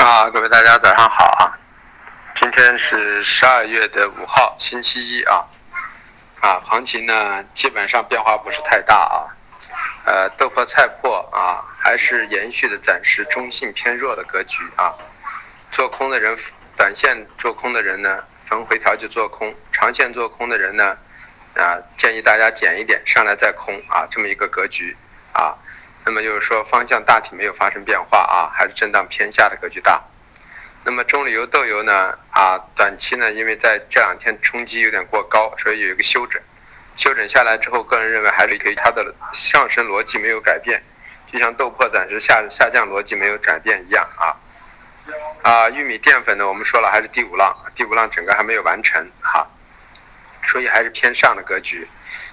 啊，各位大家早上好啊！今天是十二月的五号，星期一啊。啊，行情呢基本上变化不是太大啊。呃，豆粕菜粕啊，还是延续的暂时中性偏弱的格局啊。做空的人，短线做空的人呢，逢回调就做空；长线做空的人呢，啊，建议大家减一点，上来再空啊，这么一个格局啊。那么就是说，方向大体没有发生变化啊，还是震荡偏下的格局大。那么中榈油豆油呢啊，短期呢，因为在这两天冲击有点过高，所以有一个休整。休整下来之后，个人认为还是可以，它的上升逻辑没有改变，就像豆粕暂时下下降逻辑没有改变一样啊。啊，玉米淀粉呢，我们说了还是第五浪，第五浪整个还没有完成哈，所以还是偏上的格局。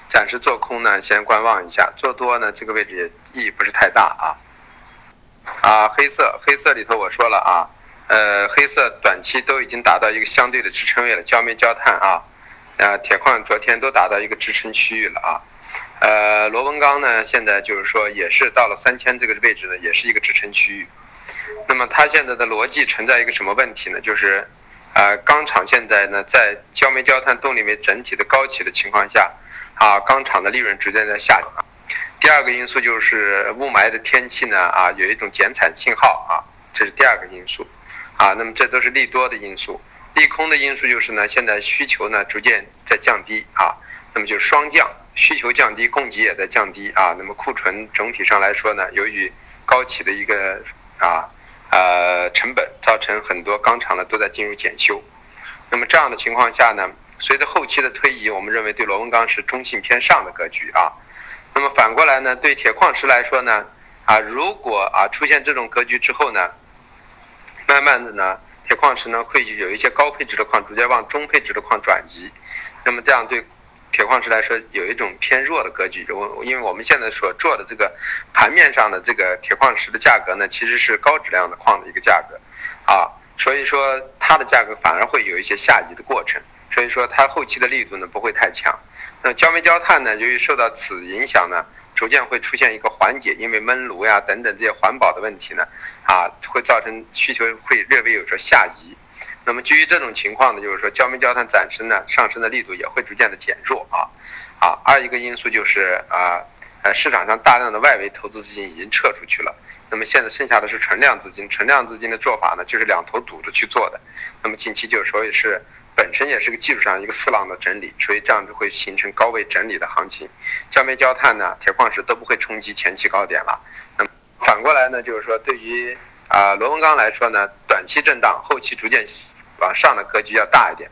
暂时做空呢，先观望一下；做多呢，这个位置也意义不是太大啊。啊，黑色，黑色里头我说了啊，呃，黑色短期都已经达到一个相对的支撑位了，焦煤、焦炭啊，啊，铁矿昨天都达到一个支撑区域了啊。呃，螺纹钢呢，现在就是说也是到了三千这个位置呢，也是一个支撑区域。那么它现在的逻辑存在一个什么问题呢？就是，呃，钢厂现在呢，在焦煤、焦炭动力煤整体的高企的情况下。啊，钢厂的利润逐渐在下降。第二个因素就是雾霾的天气呢，啊，有一种减产信号啊，这是第二个因素。啊，那么这都是利多的因素。利空的因素就是呢，现在需求呢逐渐在降低啊，那么就双降，需求降低，供给也在降低啊。那么库存整体上来说呢，由于高企的一个啊呃成本，造成很多钢厂呢都在进入检修。那么这样的情况下呢？随着后期的推移，我们认为对螺纹钢是中性偏上的格局啊。那么反过来呢，对铁矿石来说呢，啊，如果啊出现这种格局之后呢，慢慢的呢，铁矿石呢会有一些高配置的矿逐渐往中配置的矿转移。那么这样对铁矿石来说有一种偏弱的格局。我因为我们现在所做的这个盘面上的这个铁矿石的价格呢，其实是高质量的矿的一个价格啊，所以说它的价格反而会有一些下移的过程。所以说它后期的力度呢不会太强，那焦煤焦炭呢，由于受到此影响呢，逐渐会出现一个缓解，因为焖炉呀等等这些环保的问题呢，啊，会造成需求会略微有所下移。那么基于这种情况呢，就是说焦煤焦炭暂时呢上升的力度也会逐渐的减弱啊，啊，二一个因素就是啊，呃市场上大量的外围投资资金已经撤出去了，那么现在剩下的是存量资金，存量资金的做法呢就是两头堵着去做的，那么近期就所以是。本身也是个技术上一个四浪的整理，所以这样就会形成高位整理的行情。焦煤、焦炭呢，铁矿石都不会冲击前期高点了。那么反过来呢，就是说对于啊螺纹钢来说呢，短期震荡，后期逐渐往上的格局要大一点。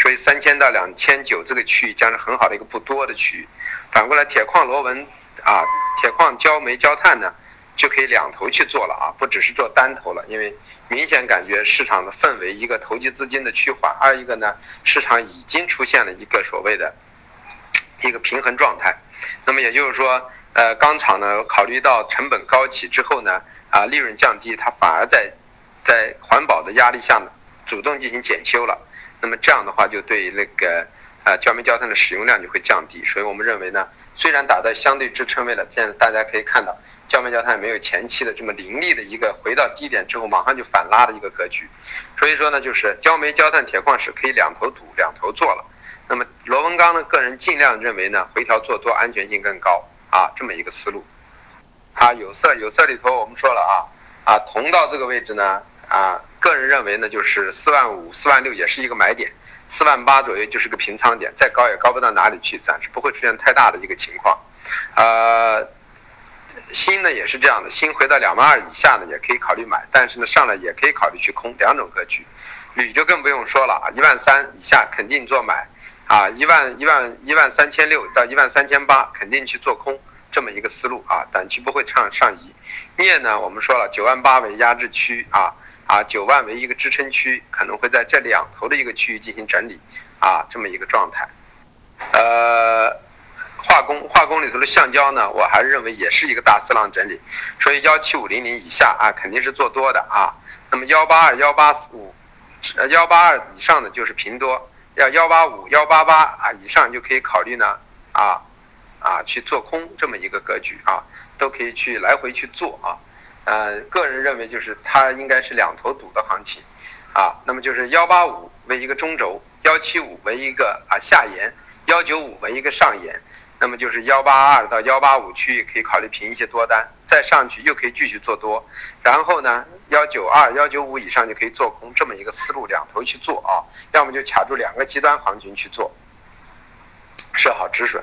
所以三千到两千九这个区域将是很好的一个不多的区域。反过来，铁矿螺纹啊，铁矿焦煤、焦炭呢，就可以两头去做了啊，不只是做单头了，因为。明显感觉市场的氛围，一个投机资金的趋缓，二一个呢，市场已经出现了一个所谓的一个平衡状态。那么也就是说，呃，钢厂呢考虑到成本高企之后呢，啊，利润降低，它反而在在环保的压力下呢，主动进行检修了。那么这样的话，就对那个呃焦煤焦炭的使用量就会降低。所以我们认为呢，虽然打在相对支撑位了，现在大家可以看到。焦煤焦炭没有前期的这么凌厉的一个回到低点之后马上就反拉的一个格局，所以说呢，就是焦煤焦炭铁矿石可以两头堵两头做了。那么螺纹钢呢，个人尽量认为呢，回调做多安全性更高啊，这么一个思路。啊，有色有色里头我们说了啊啊，铜到这个位置呢啊，个人认为呢就是四万五四万六也是一个买点，四万八左右就是个平仓点，再高也高不到哪里去，暂时不会出现太大的一个情况，呃。锌呢也是这样的，锌回到两万二以下呢，也可以考虑买，但是呢上来也可以考虑去空，两种格局。铝就更不用说了啊，一万三以下肯定做买，啊一万一万一万三千六到一万三千八肯定去做空，这么一个思路啊，短期不会上上移。镍呢我们说了九万八为压制区啊啊九万为一个支撑区，可能会在这两头的一个区域进行整理啊这么一个状态，呃。化工化工里头的橡胶呢，我还是认为也是一个大四浪整理，所以幺七五零零以下啊肯定是做多的啊。那么幺八二幺八五，呃幺八二以上的就是平多，要幺八五幺八八啊以上就可以考虑呢啊啊去做空这么一个格局啊，都可以去来回去做啊。呃，个人认为就是它应该是两头堵的行情，啊，那么就是幺八五为一个中轴，幺七五为一个啊下沿，幺九五为一个上沿，那么就是幺八二到幺八五区域可以考虑平一些多单，再上去又可以继续做多，然后呢幺九二幺九五以上就可以做空，这么一个思路两头去做啊，要么就卡住两个极端行情去做。设好止损，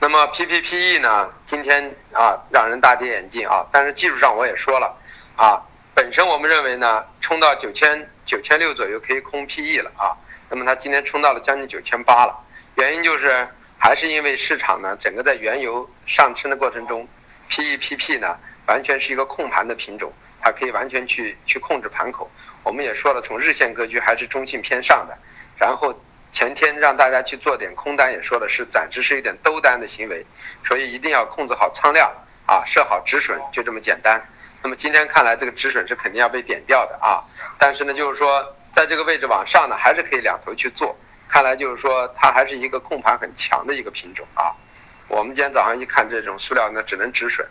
那么 PPPE 呢？今天啊让人大跌眼镜啊！但是技术上我也说了啊，本身我们认为呢，冲到九千九千六左右可以空 PE 了啊。那么它今天冲到了将近九千八了，原因就是还是因为市场呢，整个在原油上升的过程中，PEPP 呢完全是一个控盘的品种，它可以完全去去控制盘口。我们也说了，从日线格局还是中性偏上的，然后。前天让大家去做点空单，也说的是暂时是有点兜单的行为，所以一定要控制好仓量啊，设好止损，就这么简单。那么今天看来这个止损是肯定要被点掉的啊，但是呢，就是说在这个位置往上呢，还是可以两头去做。看来就是说它还是一个控盘很强的一个品种啊。我们今天早上一看这种塑料呢，只能止损。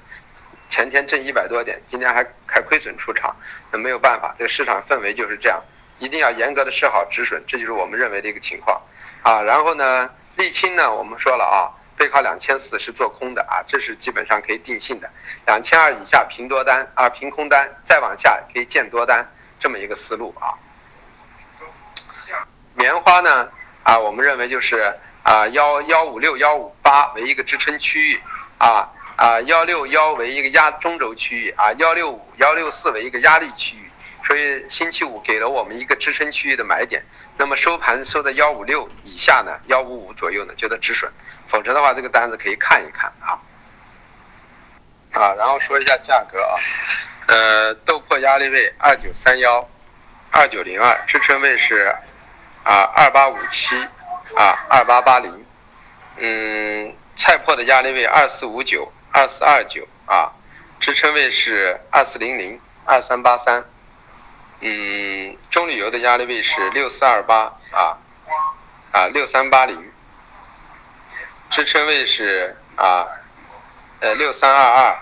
前天挣一百多点，今天还还亏损出场，那没有办法，这个市场氛围就是这样。一定要严格的设好止损，这就是我们认为的一个情况，啊，然后呢，沥青呢，我们说了啊，背靠两千四是做空的啊，这是基本上可以定性的，两千二以下平多单啊，平空单，再往下可以建多单，这么一个思路啊。棉花呢，啊，我们认为就是啊幺幺五六幺五八为一个支撑区域，啊啊幺六幺为一个压中轴区域，啊幺六五幺六四为一个压力区域。所以星期五给了我们一个支撑区域的买点，那么收盘收在幺五六以下呢，幺五五左右呢，就得止损，否则的话这个单子可以看一看啊。啊，然后说一下价格啊，呃，豆粕压力位二九三幺，二九零二，支撑位是啊二八五七啊二八八零，嗯，菜粕的压力位二四五九二四二九啊，支撑位是二四零零二三八三。嗯，中旅游的压力位是六四二八啊啊六三八零，支撑位是啊呃六三二二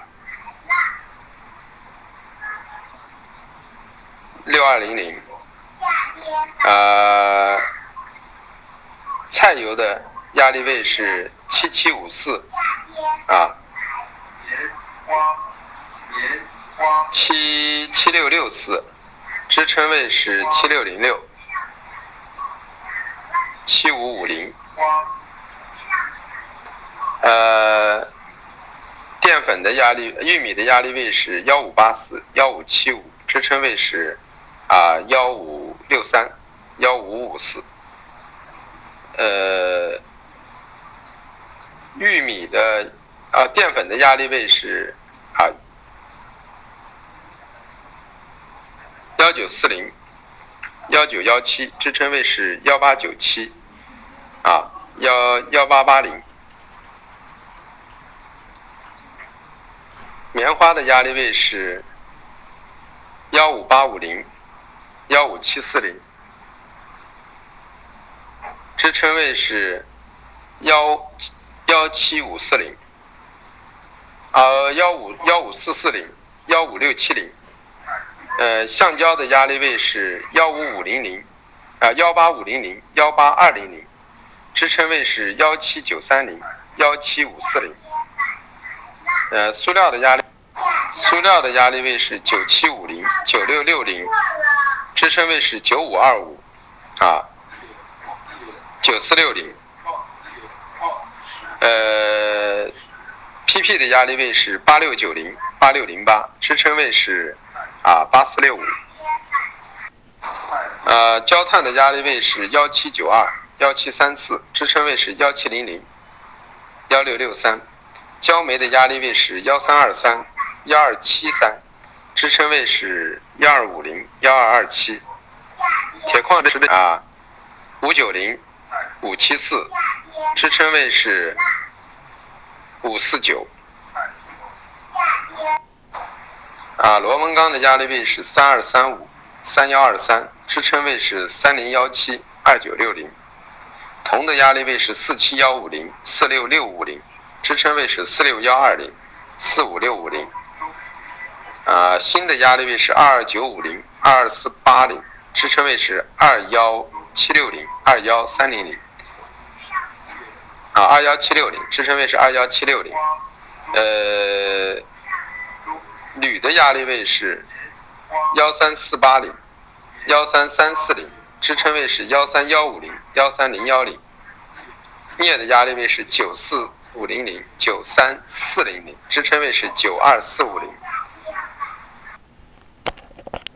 六二零零，呃菜油的压力位是七七五四啊七七六六四。支撑位是七六零六，七五五零。呃，淀粉的压力，玉米的压力位是幺五八四，幺五七五，支撑位是啊幺五六三，幺五五四。呃，玉米的啊淀粉的压力位是幺九四零，幺九幺七，支撑位是幺八九七，啊，幺幺八八零。棉花的压力位是幺五八五零，幺五七四零，支撑位是幺幺七五四零，呃，幺五幺五四四零，幺五六七零。呃，橡胶的压力位是幺五五零零，啊幺八五零零，幺八二零零，支撑位是幺七九三零，幺七五四零。呃，塑料的压力，塑料的压力位是九七五零，九六六零，支撑位是九五二五，啊，九四六零。呃，PP 的压力位是八六九零，八六零八，支撑位是。啊，八四六五，呃，焦炭的压力位是幺七九二幺七三四，支撑位是幺七零零幺六六三，焦煤的压力位是幺三二三幺二七三，支撑位是幺二五零幺二二七，铁矿石的啊五九零五七四，支撑位是五四九。啊，螺纹钢的压力位是三二三五三幺二三，支撑位是三零幺七二九六零。铜的压力位是四七幺五零四六六五零，支撑位是四六幺二零四五六五零。啊，新的压力位是二二九五零、二二四八零，支撑位是二幺七六零、二幺三零零。啊，二幺七六零，支撑位是二幺七六零。呃，铝的压力位是幺三四八零、幺三三四零，支撑位是幺三幺五零、幺三零幺零。镍的压力位是九四五零零、九三四零零，支撑位是九二四五零。